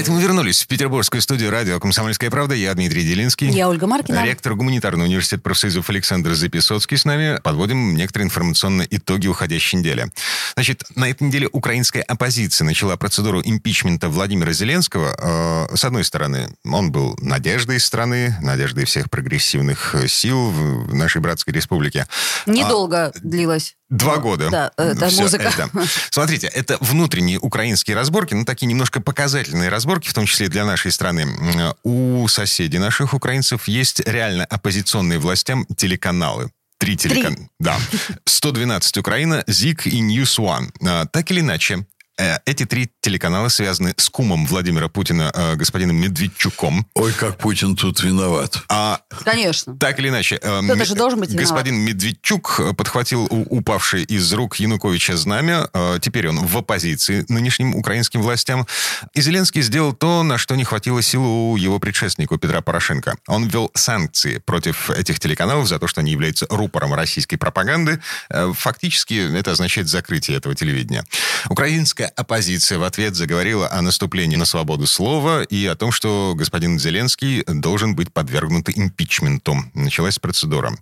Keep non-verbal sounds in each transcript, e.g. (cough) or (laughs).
Это мы вернулись в петербургскую студию радио «Комсомольская правда». Я Дмитрий Делинский. Я Ольга Маркина. Ректор гуманитарного университета профсоюзов Александр Записоцкий с нами. Подводим некоторые информационные итоги уходящей недели. Значит, на этой неделе украинская оппозиция начала процедуру импичмента Владимира Зеленского. Э, с одной стороны, он был надеждой страны, надеждой всех прогрессивных сил в нашей братской республике. Недолго а, длилась. Два года. Да, это Все музыка. Это. Смотрите, это внутренние украинские разборки, ну, такие немножко показательные разборки, в том числе для нашей страны. У соседей наших украинцев есть реально оппозиционные властям телеканалы. Три телеканала. Да. 112 Украина, ЗИК и News One. А, так или иначе, Э, эти три телеканала связаны с кумом Владимира Путина, э, господином Медведчуком. Ой, как Путин тут виноват. А, Конечно. Так или иначе. Э, Кто-то же должен быть Господин. Медведчук подхватил упавшее из рук Януковича знамя. Теперь он в оппозиции нынешним украинским властям. И Зеленский сделал то, на что не хватило сил у его предшественника Петра Порошенко. Он ввел санкции против этих телеканалов за то, что они являются рупором российской пропаганды. Фактически это означает закрытие этого телевидения. Украинская оппозиция в ответ заговорила о наступлении на свободу слова и о том, что господин Зеленский должен быть подвергнут импичменту. Началась процедура.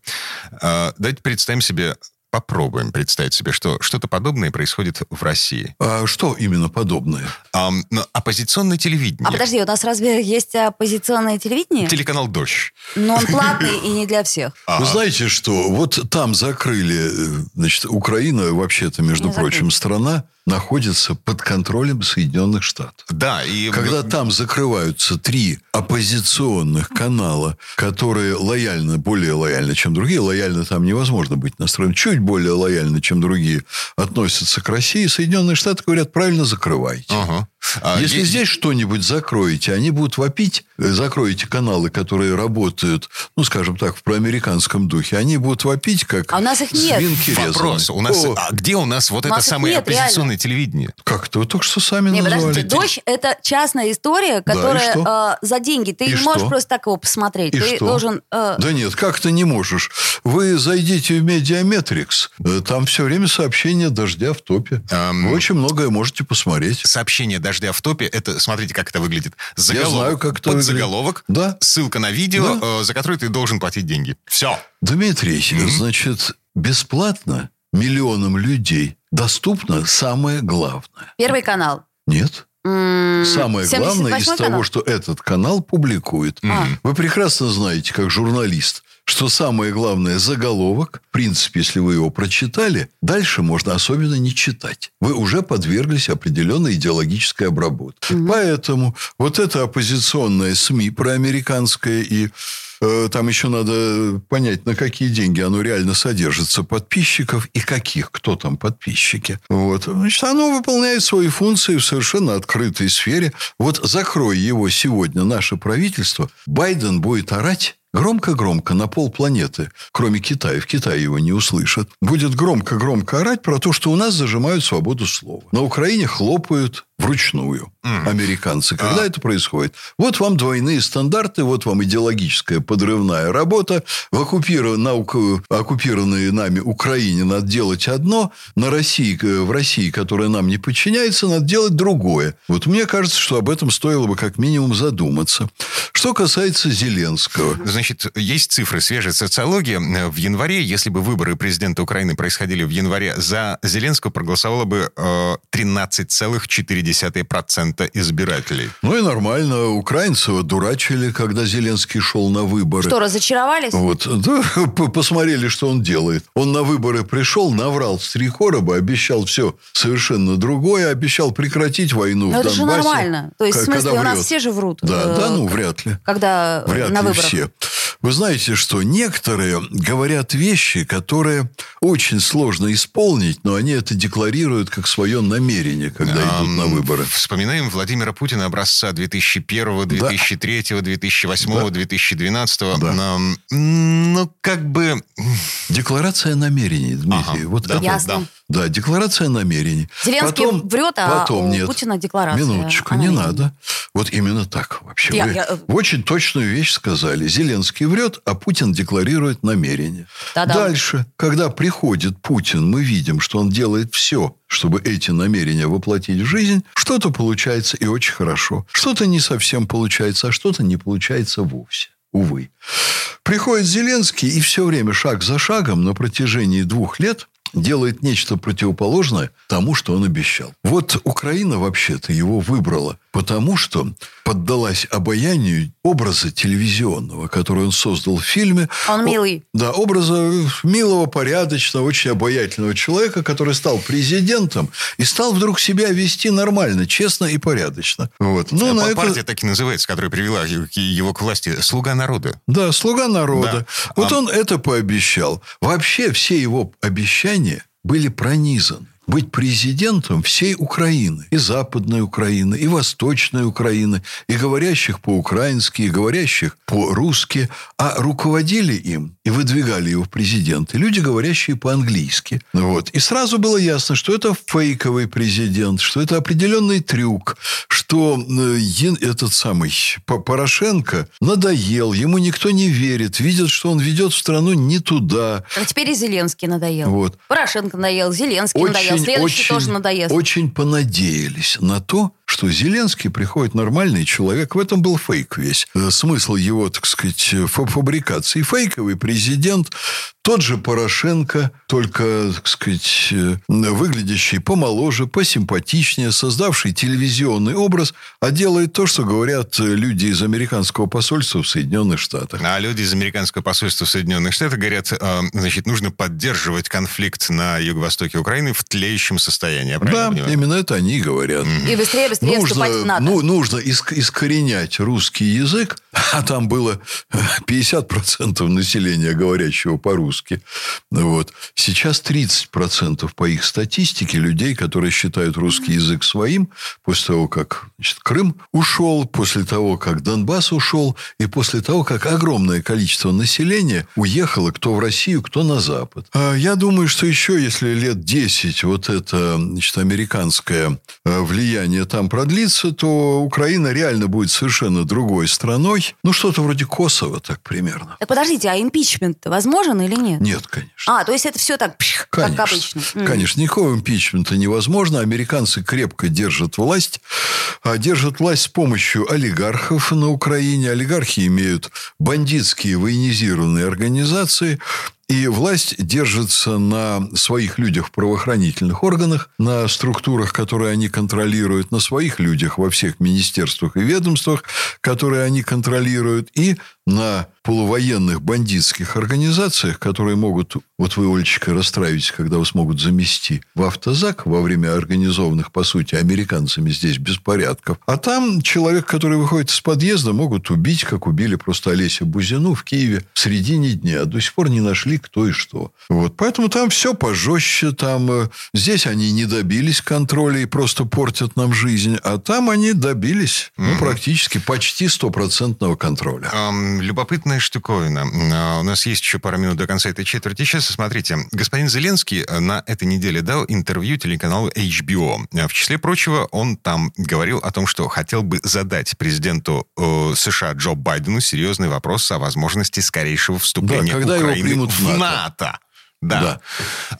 А, давайте представим себе попробуем представить себе, что что-то подобное происходит в России. А что именно подобное? А, ну, оппозиционное телевидение. А подожди, у нас разве есть оппозиционное телевидение? Телеканал «Дождь». Но он платный и не для всех. (laughs) Вы знаете что? Вот там закрыли, э, значит, Украина вообще-то, между прочим, страна, находится под контролем Соединенных Штатов. Да, и... Когда там закрываются три оппозиционных канала, которые лояльны, более лояльны, чем другие, лояльно там невозможно быть настроен, чуть более лояльны, чем другие, относятся к России, Соединенные Штаты говорят, правильно закрывайте. Ага. А Если есть... здесь что-нибудь закроете, они будут вопить, э, закроете каналы, которые работают, ну, скажем так, в проамериканском духе, они будут вопить, как а у нас их нет. свинки Вопрос. У нас, а где у нас вот у это нас самое нет, оппозиционное реально. телевидение? Как-то вы только что сами не, назвали. Подождите, «Дождь» — это частная история, которая да, э, за деньги. Ты и не что? можешь просто так его посмотреть. И Ты что? должен... Э... Да нет, как ты не можешь? Вы зайдите в Медиаметрикс, э, там все время сообщения «Дождя» в топе. Эм... Вы очень многое можете посмотреть. Сообщение дождя в топе, это, смотрите, как это выглядит. Заголовок, Я знаю, как это под заголовок, да? ссылка на видео, да? э, за который ты должен платить деньги. Все. Дмитрий, mm-hmm. значит, бесплатно миллионам людей доступно самое главное. Первый канал. Нет. Самое главное из канал? того, что этот канал публикует. А. Вы прекрасно знаете, как журналист, что самое главное заголовок, в принципе, если вы его прочитали, дальше можно особенно не читать. Вы уже подверглись определенной идеологической обработке. Угу. Поэтому вот это оппозиционное СМИ проамериканское и э, там еще надо понять, на какие деньги оно реально содержится подписчиков и каких, кто там подписчики. Вот. Значит, оно выполняет свои функции в совершенно открытой сфере. Вот закрой его сегодня наше правительство, Байден будет орать Громко-громко на пол планеты, кроме Китая, в Китае его не услышат, будет громко-громко орать про то, что у нас зажимают свободу слова. На Украине хлопают вручную mm. американцы. Когда а. это происходит? Вот вам двойные стандарты, вот вам идеологическая подрывная работа. В оккупированной, на оккупированной нами Украине надо делать одно, на России, в России, которая нам не подчиняется, надо делать другое. Вот мне кажется, что об этом стоило бы как минимум задуматься. Что касается Зеленского. Значит, есть цифры, свежая социология. В январе, если бы выборы президента Украины происходили в январе, за Зеленского проголосовало бы э, 13,4 0,2% избирателей. Ну и нормально. Украинцев дурачили, когда Зеленский шел на выборы. Что, разочаровались? Вот. Да, (laughs) посмотрели, что он делает. Он на выборы пришел, наврал с три короба, обещал все совершенно другое, обещал прекратить войну Но в это Донбассе. же нормально. То есть, в смысле, у нас все же врут. Да, э, да, ну, вряд ли. Когда вряд на ли выборах. все. Вы знаете, что некоторые говорят вещи, которые очень сложно исполнить, но они это декларируют как свое намерение, когда идут на выборы. Вспоминаем Владимира Путина образца 2001, 2003, да. 2008, да. 2012. Да. Ну, как бы... Декларация намерений, Дмитрий. Ага. Вот да. Ясно. Да, декларация намерений. Зеленский потом, врет, а потом у нет. Путина декларация. Минуточку, не надо. Вот именно так вообще. Я, Вы я... очень точную вещь сказали. Зеленский врет, а Путин декларирует намерения. Да-да. Дальше, когда приходит Путин, мы видим, что он делает все, чтобы эти намерения воплотить в жизнь. Что-то получается и очень хорошо. Что-то не совсем получается, а что-то не получается вовсе. Увы. Приходит Зеленский и все время шаг за шагом на протяжении двух лет делает нечто противоположное тому, что он обещал. Вот Украина вообще-то его выбрала, потому что поддалась обаянию образа телевизионного, который он создал в фильме. Он милый. Да, образа милого, порядочного, очень обаятельного человека, который стал президентом и стал вдруг себя вести нормально, честно и порядочно. Вот. Ну, на Партия это... так и называется, которая привела его к власти. «Слуга народа». Да, «Слуга народа». Да. Вот а... он это пообещал. Вообще все его обещания были пронизаны быть президентом всей Украины. И Западной Украины, и Восточной Украины, и говорящих по-украински, и говорящих по-русски. А руководили им и выдвигали его в президенты люди, говорящие по-английски. Вот. И сразу было ясно, что это фейковый президент, что это определенный трюк, что э, этот самый Порошенко надоел, ему никто не верит, видят, что он ведет страну не туда. А теперь и Зеленский надоел. Вот. Порошенко надоел, Зеленский Очень надоел следующий очень, тоже надоест. Очень понадеялись на то, что Зеленский приходит нормальный человек. В этом был фейк весь. Э, смысл его, так сказать, фабрикации. Фейковый президент, тот же Порошенко, только, так сказать, э, выглядящий помоложе, посимпатичнее, создавший телевизионный образ, а делает то, что говорят люди из американского посольства в Соединенных Штатах. А люди из американского посольства в Соединенных Штатах говорят, э, значит, нужно поддерживать конфликт на юго-востоке Украины в тлеющем состоянии. да, понимаю? именно это они говорят. И быстрее, быстрее нужно, вступать в НАТО. Ну, нужно искоренять русский язык, а там было 50% населения, говорящего по-русски. Вот. Сейчас 30% по их статистике людей, которые считают русский язык своим, после того, как значит, Крым ушел, после того, как Донбасс ушел, и после того, как огромное количество населения уехало кто в Россию, кто на Запад. А я думаю, что еще, если лет 10 вот это значит, американское э, влияние там продлится, то Украина реально будет совершенно другой страной. Ну, что-то вроде Косово, так примерно. Так подождите, а импичмент возможен или нет? Нет, конечно. А, то есть это все так, пш, конечно, как обычно. Конечно, никакого импичмента невозможно. Американцы крепко держат власть. А держат власть с помощью олигархов на Украине. Олигархи имеют бандитские военизированные организации. И власть держится на своих людях в правоохранительных органах, на структурах, которые они контролируют, на своих людях во всех министерствах и ведомствах, которые они контролируют, и на полувоенных бандитских организациях, которые могут, вот вы, Олечка, расстраиваетесь, когда вас могут замести в автозак во время организованных, по сути, американцами здесь беспорядков. А там человек, который выходит из подъезда, могут убить, как убили просто Олеся Бузину в Киеве в середине дня. До сих пор не нашли, кто и что. Вот. Поэтому там все пожестче. Там, э, здесь они не добились контроля и просто портят нам жизнь. А там они добились ну, практически почти стопроцентного контроля. Um, любопытная штуковина. А, у нас есть еще пару минут до конца этой четверти часа. Смотрите, господин Зеленский э, на этой неделе дал интервью телеканалу HBO. В числе прочего, он там говорил о том, что хотел бы задать президенту э, США Джо Байдену серьезный вопрос о возможности скорейшего вступления да, когда Украины его примут в НАТО. НАТО. Да. да.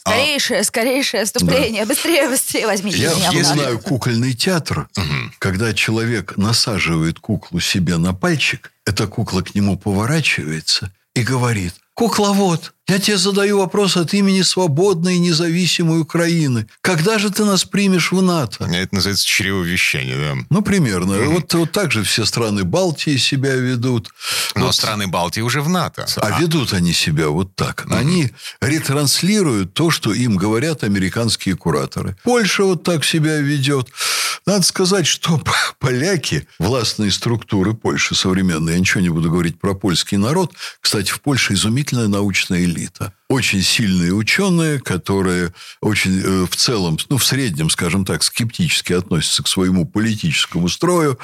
Скорейшее, скорейшее вступление. Да. Быстрее, быстрее возьмите Я, меня. Я знаю кукольный театр, угу. когда человек насаживает куклу себе на пальчик, эта кукла к нему поворачивается и говорит, кукловод, Я тебе задаю вопрос от имени свободной и независимой Украины. Когда же ты нас примешь в НАТО? Это называется чревовещание, да? Ну, примерно. Mm-hmm. Вот, вот так же все страны Балтии себя ведут. Но вот. страны Балтии уже в НАТО. А, а ведут они себя вот так. Mm-hmm. Они ретранслируют то, что им говорят американские кураторы. Польша вот так себя ведет. Надо сказать, что (laughs) поляки, властные структуры Польши современные, я ничего не буду говорить про польский народ. Кстати, в Польше изумительная научная элита очень сильные ученые, которые очень э, в целом, ну, в среднем, скажем так, скептически относятся к своему политическому строю.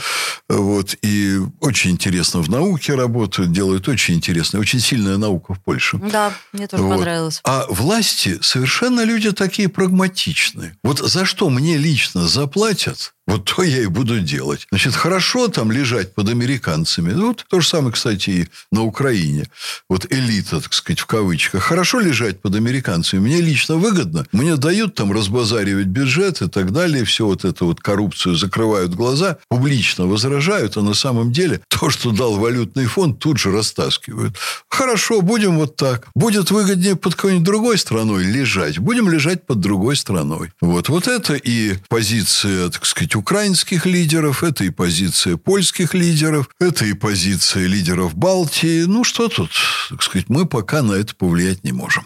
Вот, и очень интересно в науке работают, делают очень интересно. Очень сильная наука в Польше. Да, мне тоже вот. понравилось. А власти совершенно люди такие прагматичные. Вот за что мне лично заплатят, вот то я и буду делать. Значит, хорошо там лежать под американцами. Ну, вот то же самое, кстати, и на Украине. Вот элита, так сказать, в кавычках. Хорошо лежать под американцами. Мне лично выгодно. Мне дают там разбазаривать бюджет и так далее. Все вот это вот коррупцию закрывают глаза, публично возражают, а на самом деле (laughs) то, что дал валютный фонд, тут же растаскивают. Хорошо, будем вот так. Будет выгоднее под какой-нибудь другой страной лежать. Будем лежать под другой страной. Вот, вот это и позиция, так сказать, сказать, украинских лидеров, это и позиция польских лидеров, это и позиция лидеров Балтии. Ну, что тут, так сказать, мы пока на это повлиять не можем.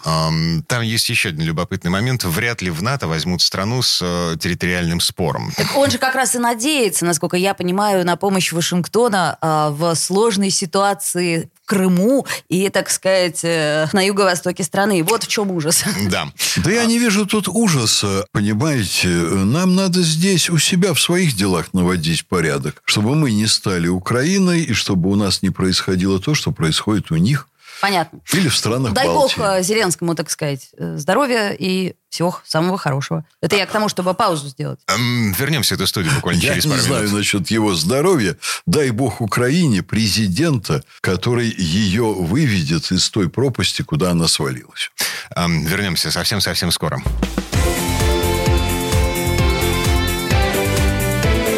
Там есть еще один любопытный момент. Вряд ли в НАТО возьмут страну с э, территориальным спором. Так он же как раз и надеется, насколько я понимаю, на помощь Вашингтона а, в сложной ситуации Крыму и, так сказать, э, на юго-востоке страны. Вот в чем ужас. Да. Да я не вижу тут ужаса, понимаете. Нам надо здесь у себя в своих делах наводить порядок, чтобы мы не стали Украиной и чтобы у нас не происходило то, что происходит у них. Понятно. Или в странах Дай Балтии. бог э, Зеленскому, так сказать, э, здоровья и всего самого хорошего. Это я к тому, чтобы паузу сделать. Эм, вернемся в эту студию буквально через пару минут. Я не знаю насчет его здоровья. Дай бог Украине президента, который ее выведет из той пропасти, куда она свалилась. Эм, вернемся совсем-совсем скоро.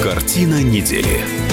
Картина недели.